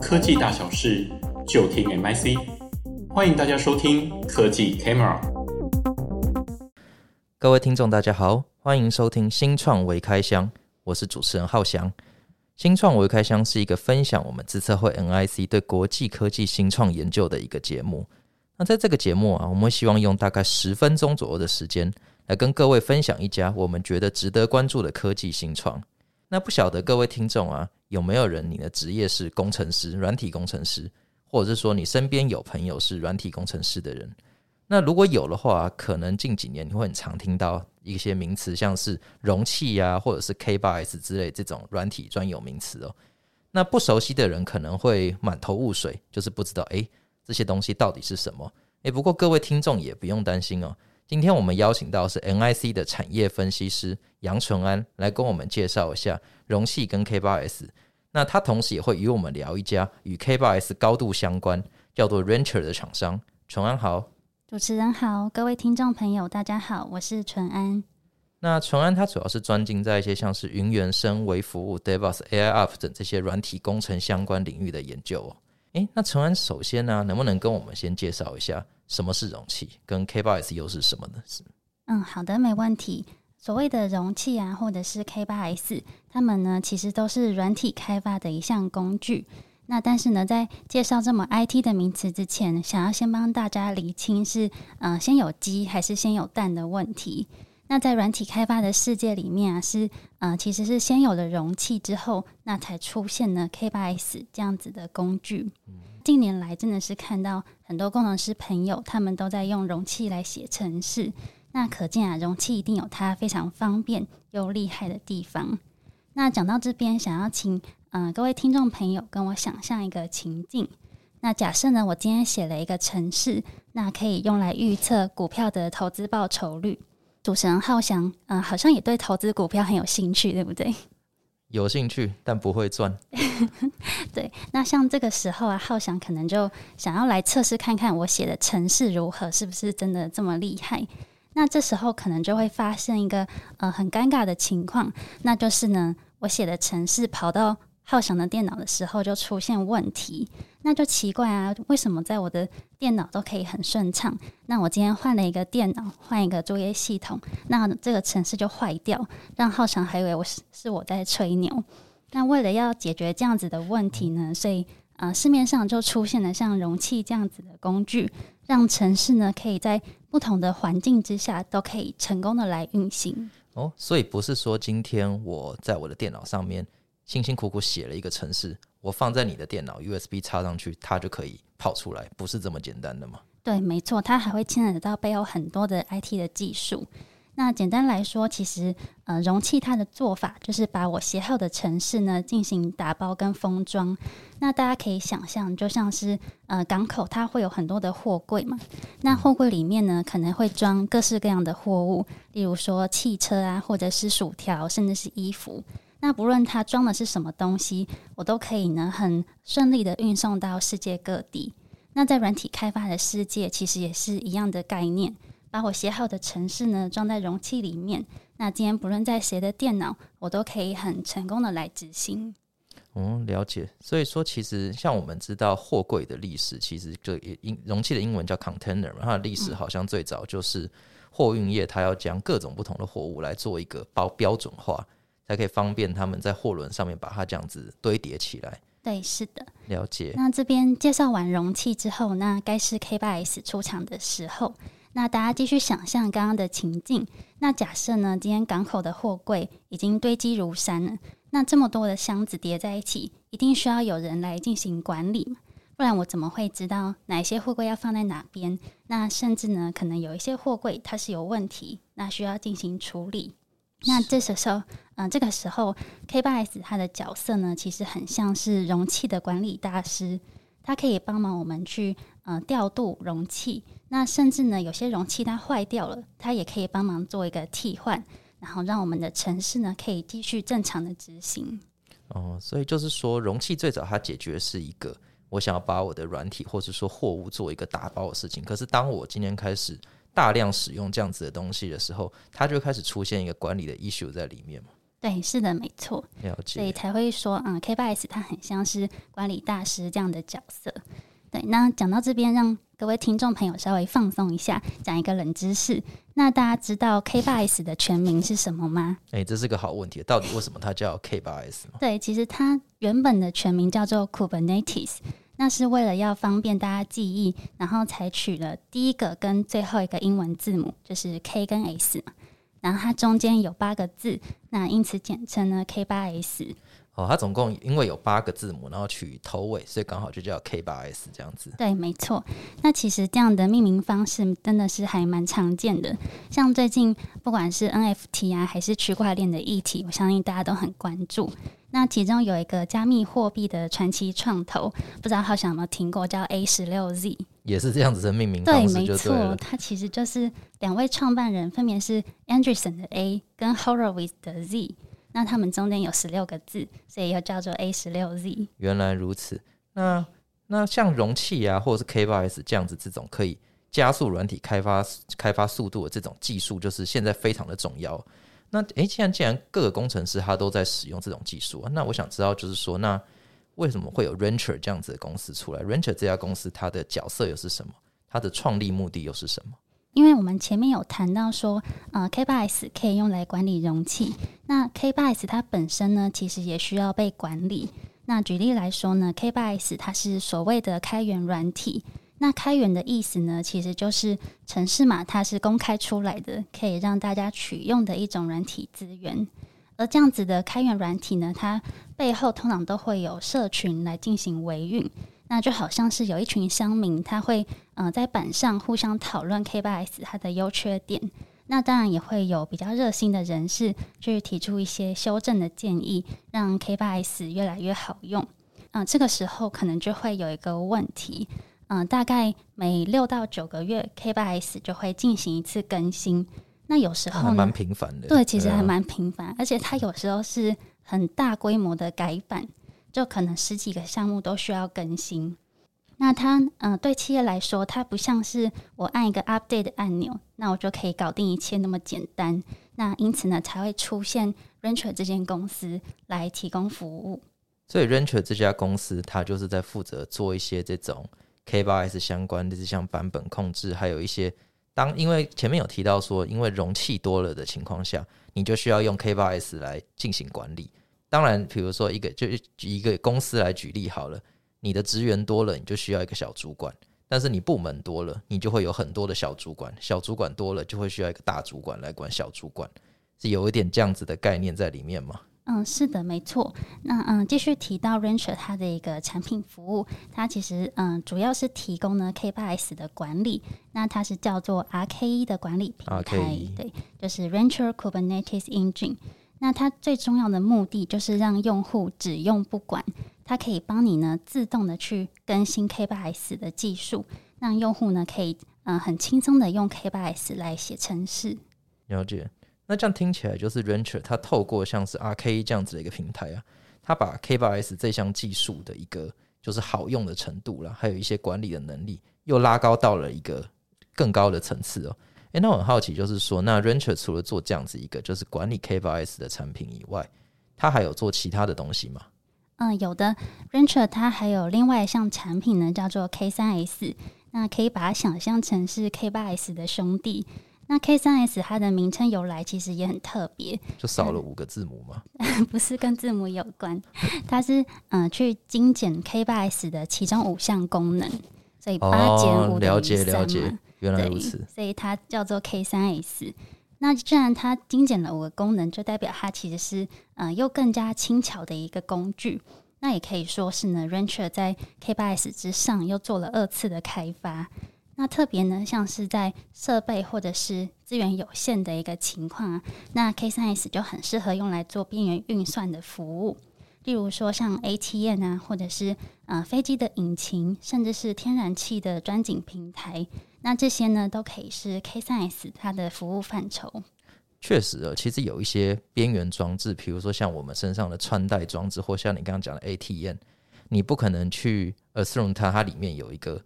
科技大小事，就听 MIC。欢迎大家收听科技 Camera。各位听众，大家好，欢迎收听新创微开箱，我是主持人浩翔。新创微开箱是一个分享我们自策会 NIC 对国际科技新创研究的一个节目。那在这个节目啊，我们希望用大概十分钟左右的时间，来跟各位分享一家我们觉得值得关注的科技新创。那不晓得各位听众啊，有没有人你的职业是工程师、软体工程师，或者是说你身边有朋友是软体工程师的人？那如果有的话，可能近几年你会很常听到一些名词，像是容器呀、啊，或者是 K8s 之类这种软体专有名词哦。那不熟悉的人可能会满头雾水，就是不知道诶，这些东西到底是什么？诶，不过各位听众也不用担心哦。今天我们邀请到是 NIC 的产业分析师杨纯安来跟我们介绍一下容器跟 K8s。那他同时也会与我们聊一家与 K8s 高度相关，叫做 Rancher 的厂商。纯安好，主持人好，各位听众朋友大家好，我是纯安。那纯安他主要是专精在一些像是云原生、微服务、DevOps、AIOps 等这些软体工程相关领域的研究哦。诶，那陈安首先呢，能不能跟我们先介绍一下？什么是容器？跟 K8s 又是什么呢？是嗯，好的，没问题。所谓的容器啊，或者是 K8s，它们呢其实都是软体开发的一项工具。那但是呢，在介绍这么 IT 的名词之前，想要先帮大家厘清是嗯、呃，先有鸡还是先有蛋的问题。那在软体开发的世界里面啊，是嗯、呃，其实是先有了容器之后，那才出现了 K8s 这样子的工具。嗯近年来真的是看到很多工程师朋友，他们都在用容器来写程式。那可见啊，容器一定有它非常方便又厉害的地方。那讲到这边，想要请嗯、呃、各位听众朋友跟我想象一个情境。那假设呢，我今天写了一个程式，那可以用来预测股票的投资报酬率。主持人浩翔，嗯、呃，好像也对投资股票很有兴趣，对不对？有兴趣，但不会赚。对，那像这个时候啊，浩翔可能就想要来测试看看我写的程式如何，是不是真的这么厉害？那这时候可能就会发生一个呃很尴尬的情况，那就是呢，我写的程式跑到浩翔的电脑的时候就出现问题。那就奇怪啊，为什么在我的电脑都可以很顺畅？那我今天换了一个电脑，换一个作业系统，那这个程式就坏掉，让浩翔还以为我是是我在吹牛。那为了要解决这样子的问题呢，所以呃市面上就出现了像容器这样子的工具，让城市呢可以在不同的环境之下都可以成功的来运行。哦，所以不是说今天我在我的电脑上面辛辛苦苦写了一个程式。我放在你的电脑 USB 插上去，它就可以跑出来，不是这么简单的吗？对，没错，它还会牵扯到背后很多的 IT 的技术。那简单来说，其实呃，容器它的做法就是把我写好的程式呢进行打包跟封装。那大家可以想象，就像是呃港口，它会有很多的货柜嘛。那货柜里面呢，可能会装各式各样的货物，例如说汽车啊，或者是薯条，甚至是衣服。那不论它装的是什么东西，我都可以呢很顺利的运送到世界各地。那在软体开发的世界，其实也是一样的概念，把我写好的程式呢装在容器里面。那今天不论在谁的电脑，我都可以很成功的来执行。嗯，了解。所以说，其实像我们知道货柜的历史，其实就英容器的英文叫 container 嘛，它的历史好像最早就是货运业，它要将各种不同的货物来做一个包标准化。才可以方便他们在货轮上面把它这样子堆叠起来。对，是的，了解。那这边介绍完容器之后，那该是 K8s 出场的时候。那大家继续想象刚刚的情境。那假设呢，今天港口的货柜已经堆积如山了，那这么多的箱子叠在一起，一定需要有人来进行管理，不然我怎么会知道哪些货柜要放在哪边？那甚至呢，可能有一些货柜它是有问题，那需要进行处理。那这时候，嗯、呃，这个时候，K8s 它的角色呢，其实很像是容器的管理大师，它可以帮忙我们去呃调度容器。那甚至呢，有些容器它坏掉了，它也可以帮忙做一个替换，然后让我们的城市呢可以继续正常的执行。哦，所以就是说，容器最早它解决是一个我想要把我的软体或者说货物做一个打包的事情。可是当我今天开始。大量使用这样子的东西的时候，它就开始出现一个管理的 issue 在里面嘛。对，是的，没错。了解。所以才会说，嗯，K8S 它很像是管理大师这样的角色。对，那讲到这边，让各位听众朋友稍微放松一下，讲一个冷知识。那大家知道 K8S 的全名是什么吗？诶、欸，这是个好问题。到底为什么它叫 K8S 吗？对，其实它原本的全名叫做 Kubernetes，那是为了要方便大家记忆，然后采取了第一个跟最后一个英文字母，就是 K 跟 S，嘛然后它中间有八个字，那因此简称呢 K 八 S。哦，它总共因为有八个字母，然后取头尾，所以刚好就叫 K 八 S 这样子。对，没错。那其实这样的命名方式真的是还蛮常见的。像最近不管是 NFT 啊，还是区块链的议题，我相信大家都很关注。那其中有一个加密货币的传奇创投，不知道浩翔有没有听过，叫 A 十六 Z，也是这样子的命名方式对，没错。它其实就是两位创办人，分别是 Andreessen 的 A 跟 Horowitz 的 Z。那他们中间有十六个字，所以又叫做 A 十六 Z。原来如此。那那像容器啊，或者是 K8S 这样子这种可以加速软体开发开发速度的这种技术，就是现在非常的重要。那诶，既然既然各个工程师他都在使用这种技术，那我想知道就是说，那为什么会有 Rancher 这样子的公司出来？Rancher 这家公司它的角色又是什么？它的创立目的又是什么？因为我们前面有谈到说，呃，K8S 可以用来管理容器。那 K8S 它本身呢，其实也需要被管理。那举例来说呢，K8S 它是所谓的开源软体。那开源的意思呢，其实就是程式码，它是公开出来的，可以让大家取用的一种软体资源。而这样子的开源软体呢，它背后通常都会有社群来进行维运。那就好像是有一群乡民，他会呃在板上互相讨论 K8S 它的优缺点。那当然也会有比较热心的人士去提出一些修正的建议，让 K8S 越来越好用。嗯、呃，这个时候可能就会有一个问题，嗯、呃，大概每六到九个月 K8S 就会进行一次更新。那有时候蛮频繁的，对，其实还蛮频繁，而且它有时候是很大规模的改版。就可能十几个项目都需要更新，那它嗯、对企业来说，它不像是我按一个 update 的按钮，那我就可以搞定一切那么简单。那因此呢，才会出现 Rancher 这间公司来提供服务。所以 Rancher 这家公司，它就是在负责做一些这种 K8S 相关的，像版本控制，还有一些当因为前面有提到说，因为容器多了的情况下，你就需要用 K8S 来进行管理。当然，比如说一个就举一个公司来举例好了，你的职员多了，你就需要一个小主管；但是你部门多了，你就会有很多的小主管；小主管多了，就会需要一个大主管来管小主管，是有一点这样子的概念在里面吗？嗯，是的，没错。那嗯，继续提到 Rancher 它的一个产品服务，它其实嗯主要是提供呢 K8S 的管理，那它是叫做 RKE 的管理平台，RKE。对，就是 Rancher Kubernetes Engine。那它最重要的目的就是让用户只用不管，它可以帮你呢自动的去更新 K8S 的技术，让用户呢可以嗯、很轻松的用 K8S 来写程式。了解，那这样听起来就是 Rancher 它透过像是 RK 这样子的一个平台啊，它把 K8S 这项技术的一个就是好用的程度啦，还有一些管理的能力，又拉高到了一个更高的层次哦。诶、欸，那我很好奇，就是说，那 Rancher 除了做这样子一个就是管理 K8S 的产品以外，它还有做其他的东西吗？嗯，有的。Rancher 它还有另外一项产品呢，叫做 K 三 S。那可以把它想象成是 K8S 的兄弟。那 K 三 S 它的名称由来其实也很特别，就少了五个字母吗？嗯、不是跟字母有关，它是嗯、呃、去精简 K 八 S 的其中五项功能，所以八减五等于三嘛。了解了解原来如此，所以它叫做 K 三 S。那既然它精简了五个功能，就代表它其实是呃又更加轻巧的一个工具。那也可以说是呢，Rancher 在 K 八 S 之上又做了二次的开发。那特别呢，像是在设备或者是资源有限的一个情况啊，那 K 三 S 就很适合用来做边缘运算的服务。例如说像 ATM 啊，或者是呃飞机的引擎，甚至是天然气的钻井平台。那这些呢，都可以是 K 三 S 它的服务范畴。确实啊，其实有一些边缘装置，比如说像我们身上的穿戴装置，或像你刚刚讲的 ATM，你不可能去 assume 它它里面有一个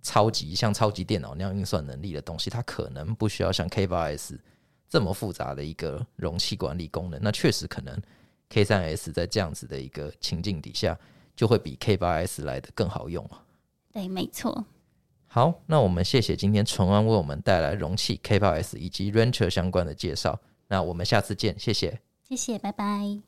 超级像超级电脑那样运算能力的东西，它可能不需要像 K 八 S 这么复杂的一个容器管理功能，那确实可能 K 三 S 在这样子的一个情境底下，就会比 K 八 S 来的更好用。对，没错。好，那我们谢谢今天淳安为我们带来容器 K 八 S 以及 Rancher 相关的介绍。那我们下次见，谢谢，谢谢，拜拜。